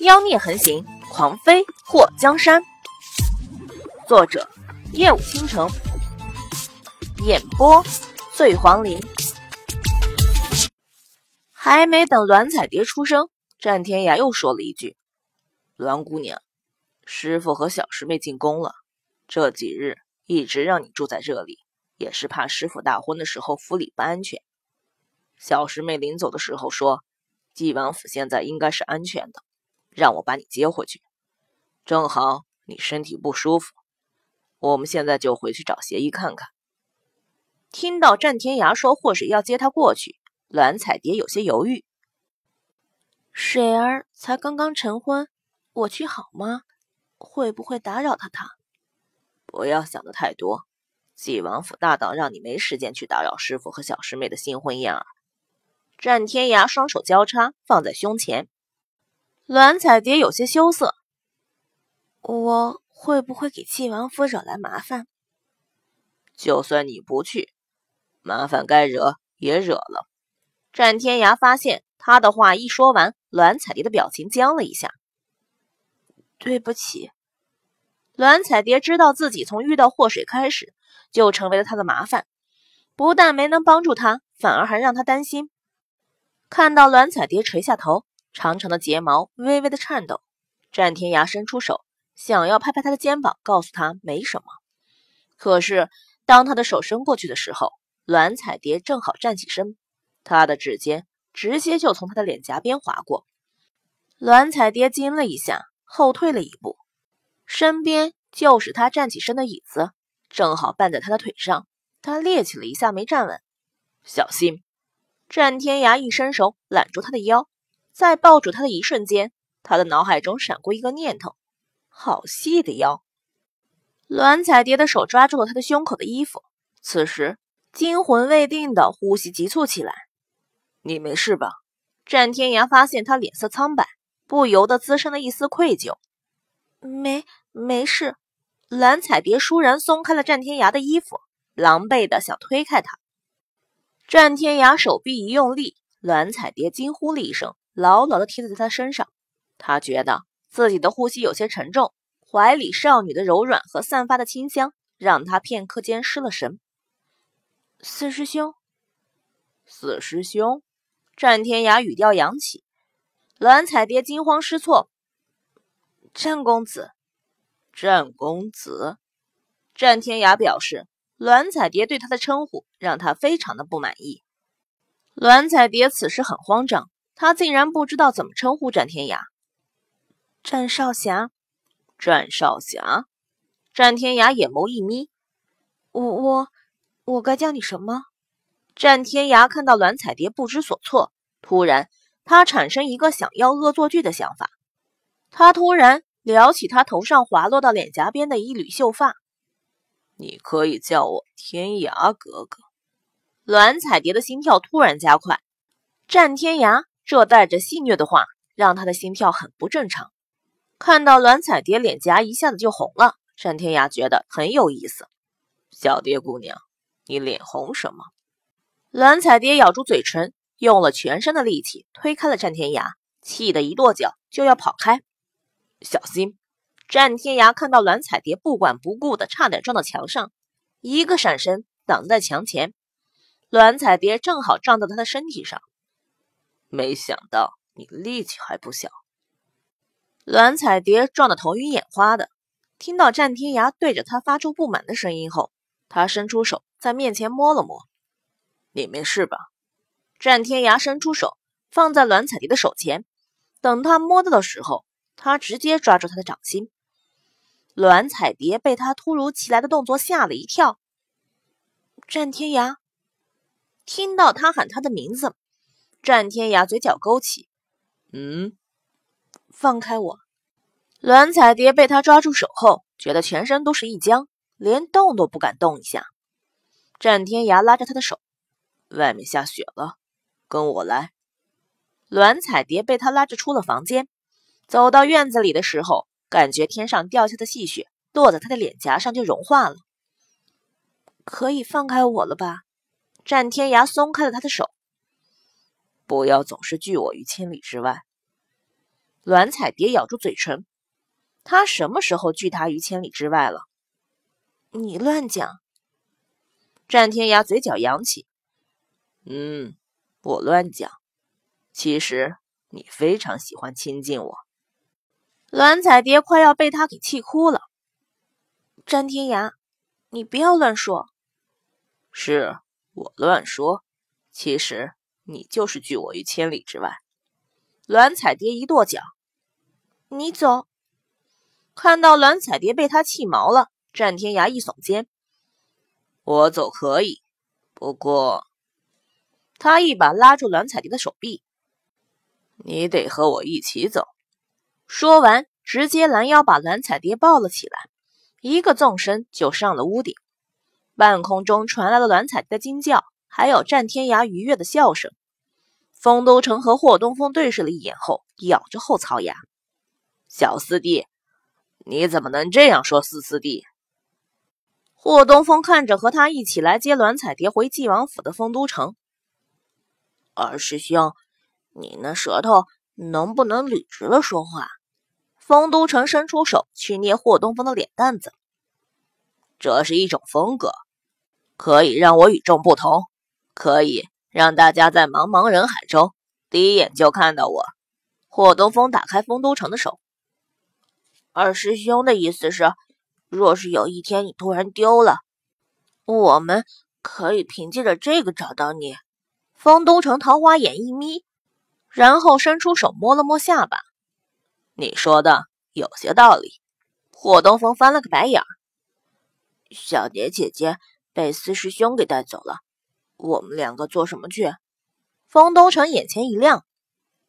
妖孽横行，狂飞祸江山。作者：夜舞倾城，演播：醉黄林。还没等栾彩蝶出声，战天涯又说了一句：“栾姑娘，师傅和小师妹进宫了，这几日一直让你住在这里，也是怕师傅大婚的时候府里不安全。小师妹临走的时候说，纪王府现在应该是安全的。”让我把你接回去，正好你身体不舒服，我们现在就回去找协议看看。听到战天涯说祸水要接他过去，栾彩蝶有些犹豫。水儿才刚刚成婚，我去好吗？会不会打扰到他？不要想的太多，纪王府大当让你没时间去打扰师傅和小师妹的新婚燕尔。战天涯双手交叉放在胸前。栾彩蝶有些羞涩，我会不会给纪王府惹来麻烦？就算你不去，麻烦该惹也惹了。战天涯发现他的话一说完，栾彩蝶的表情僵了一下。对不起，栾彩蝶知道自己从遇到祸水开始就成为了他的麻烦，不但没能帮助他，反而还让他担心。看到栾彩蝶垂下头。长长的睫毛微微的颤抖，战天涯伸出手，想要拍拍他的肩膀，告诉他没什么。可是当他的手伸过去的时候，栾彩蝶正好站起身，他的指尖直接就从他的脸颊边划过。栾彩蝶惊了一下，后退了一步，身边就是他站起身的椅子，正好绊在他的腿上。他趔趄了一下，没站稳，小心！战天涯一伸手揽住他的腰。在抱住他的一瞬间，他的脑海中闪过一个念头：好细的腰。栾彩蝶的手抓住了他的胸口的衣服，此时惊魂未定的呼吸急促起来。你没事吧？战天涯发现他脸色苍白，不由得滋生了一丝愧疚。没没事。栾彩蝶倏然松开了战天涯的衣服，狼狈的想推开他。战天涯手臂一用力，栾彩蝶惊呼了一声。牢牢地贴在他身上，他觉得自己的呼吸有些沉重，怀里少女的柔软和散发的清香，让他片刻间失了神。四师兄，四师兄，战天涯语调扬起，栾彩蝶惊慌失措。战公子，战公子，战天涯表示，栾彩蝶对他的称呼让他非常的不满意。栾彩蝶此时很慌张。他竟然不知道怎么称呼战天涯。战少侠，战少侠，战天涯眼眸一眯，我我我该叫你什么？战天涯看到栾彩蝶不知所措，突然他产生一个想要恶作剧的想法。他突然撩起他头上滑落到脸颊边的一缕秀发，你可以叫我天涯哥哥。栾彩蝶的心跳突然加快，战天涯。这带着戏谑的话，让他的心跳很不正常。看到栾彩蝶脸颊一下子就红了，单天涯觉得很有意思。小蝶姑娘，你脸红什么？栾彩蝶咬住嘴唇，用了全身的力气推开了战天涯，气得一跺脚就要跑开。小心！战天涯看到栾彩蝶不管不顾的差点撞到墙上，一个闪身挡在墙前，栾彩蝶正好撞到他的身体上。没想到你力气还不小，栾彩蝶撞得头晕眼花的。听到战天涯对着他发出不满的声音后，他伸出手在面前摸了摸。你没事吧？战天涯伸出手放在栾彩蝶的手前，等他摸到的时候，他直接抓住他的掌心。栾彩蝶被他突如其来的动作吓了一跳。战天涯听到他喊他的名字。战天涯嘴角勾起，嗯，放开我！栾彩蝶被他抓住手后，觉得全身都是一僵，连动都不敢动一下。战天涯拉着他的手，外面下雪了，跟我来。栾彩蝶被他拉着出了房间，走到院子里的时候，感觉天上掉下的细雪落在他的脸颊上就融化了。可以放开我了吧？战天涯松开了他的手。不要总是拒我于千里之外。栾彩蝶咬住嘴唇，他什么时候拒他于千里之外了？你乱讲！战天涯嘴角扬起，嗯，我乱讲。其实你非常喜欢亲近我。栾彩蝶快要被他给气哭了。战天涯，你不要乱说。是我乱说，其实你就是拒我于千里之外。栾彩蝶一跺脚，你走。看到栾彩蝶被他气毛了，战天涯一耸肩：“我走可以，不过……”他一把拉住栾彩蝶的手臂：“你得和我一起走。”说完，直接拦腰把栾彩蝶抱了起来，一个纵身就上了屋顶。半空中传来了栾彩蝶的惊叫，还有战天涯愉悦的笑声。丰都城和霍东风对视了一眼后，咬着后槽牙：“小四弟，你怎么能这样说四四弟？”霍东风看着和他一起来接栾彩蝶回晋王府的丰都城，二师兄，你那舌头能不能捋直了说话？丰都城伸出手去捏霍东风的脸蛋子，这是一种风格，可以让我与众不同，可以让大家在茫茫人海中第一眼就看到我。霍东风打开丰都城的手，二师兄的意思是，若是有一天你突然丢了，我们可以凭借着这个找到你。丰都城桃花眼一眯，然后伸出手摸了摸下巴。你说的有些道理。霍东风翻了个白眼儿。小蝶姐姐被四师兄给带走了，我们两个做什么去？风东城眼前一亮。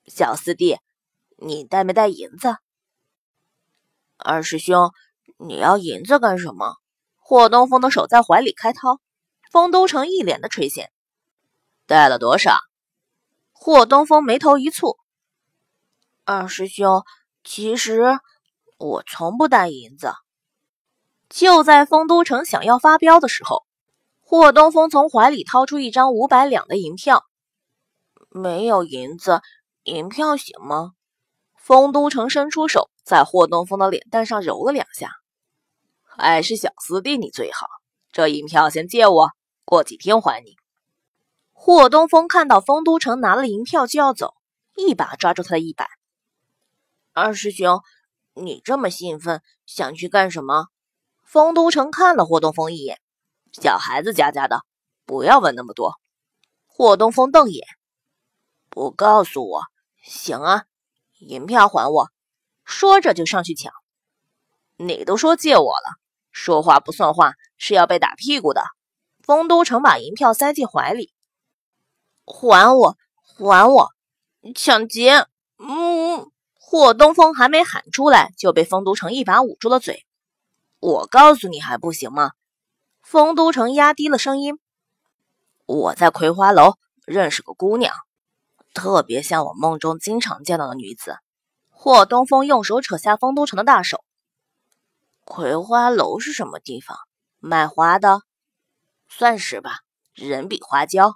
小四弟，你带没带银子？二师兄，你要银子干什么？霍东风的手在怀里开掏。风都城一脸的垂涎。带了多少？霍东风眉头一蹙。二师兄。其实我从不带银子。就在丰都城想要发飙的时候，霍东风从怀里掏出一张五百两的银票。没有银子，银票行吗？丰都城伸出手，在霍东风的脸蛋上揉了两下。还是小师弟你最好。这银票先借我，过几天还你。霍东风看到丰都城拿了银票就要走，一把抓住他的衣摆。二师兄，你这么兴奋，想去干什么？丰都城看了霍东风一眼，小孩子家家的，不要问那么多。霍东风瞪眼，不告诉我，行啊，银票还我。说着就上去抢。你都说借我了，说话不算话是要被打屁股的。丰都城把银票塞进怀里，还我，还我，抢劫！嗯。霍东风还没喊出来，就被丰都城一把捂住了嘴。我告诉你还不行吗？丰都城压低了声音：“我在葵花楼认识个姑娘，特别像我梦中经常见到的女子。”霍东风用手扯下丰都城的大手：“葵花楼是什么地方？卖花的？算是吧，人比花娇。”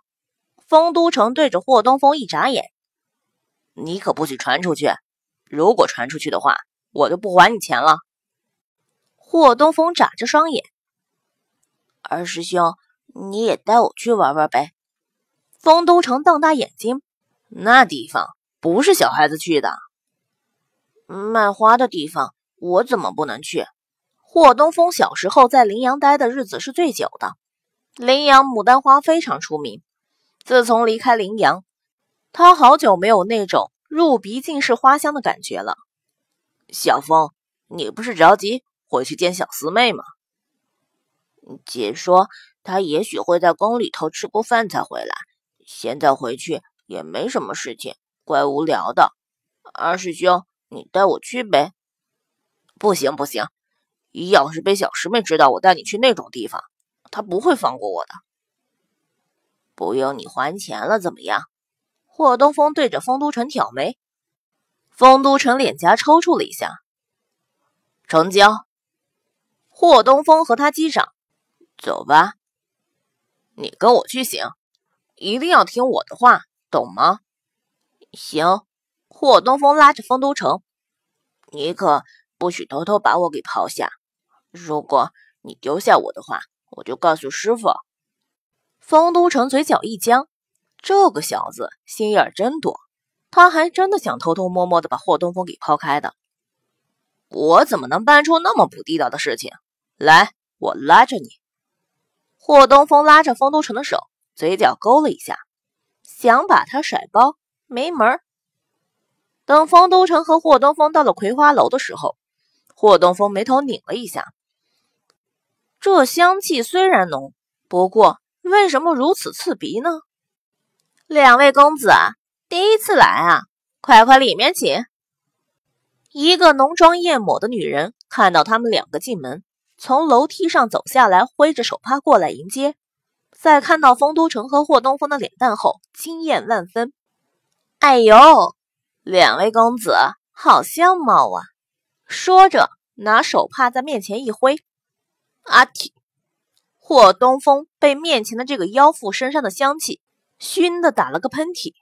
丰都城对着霍东风一眨眼：“你可不许传出去。”如果传出去的话，我就不还你钱了。霍东风眨着双眼，二师兄，你也带我去玩玩呗。丰都城瞪大眼睛，那地方不是小孩子去的。卖花的地方，我怎么不能去？霍东风小时候在林阳待的日子是最久的，林阳牡丹花非常出名。自从离开林阳，他好久没有那种。入鼻尽是花香的感觉了，小风，你不是着急回去见小师妹吗？姐说她也许会在宫里头吃过饭才回来，现在回去也没什么事情，怪无聊的。二师兄，你带我去呗？不行不行，要是被小师妹知道我带你去那种地方，她不会放过我的。不用你还钱了，怎么样？霍东风对着丰都城挑眉，丰都城脸颊抽搐了一下。成交。霍东风和他击掌，走吧。你跟我去行，一定要听我的话，懂吗？行。霍东风拉着丰都城你可不许偷偷把我给抛下。如果你丢下我的话，我就告诉师傅。丰都城嘴角一僵，这个小子心眼真多，他还真的想偷偷摸摸的把霍东风给抛开的。我怎么能办出那么不地道的事情？来，我拉着你。霍东风拉着丰都城的手，嘴角勾了一下，想把他甩包，没门。等丰都城和霍东风到了葵花楼的时候，霍东风眉头拧了一下。这香气虽然浓，不过为什么如此刺鼻呢？两位公子第一次来啊，快快里面请。一个浓妆艳抹的女人看到他们两个进门，从楼梯上走下来，挥着手帕过来迎接。在看到丰都城和霍东风的脸蛋后，惊艳万分。哎呦，两位公子好相貌啊！说着，拿手帕在面前一挥。阿嚏！霍东风被面前的这个妖妇身上的香气熏得打了个喷嚏。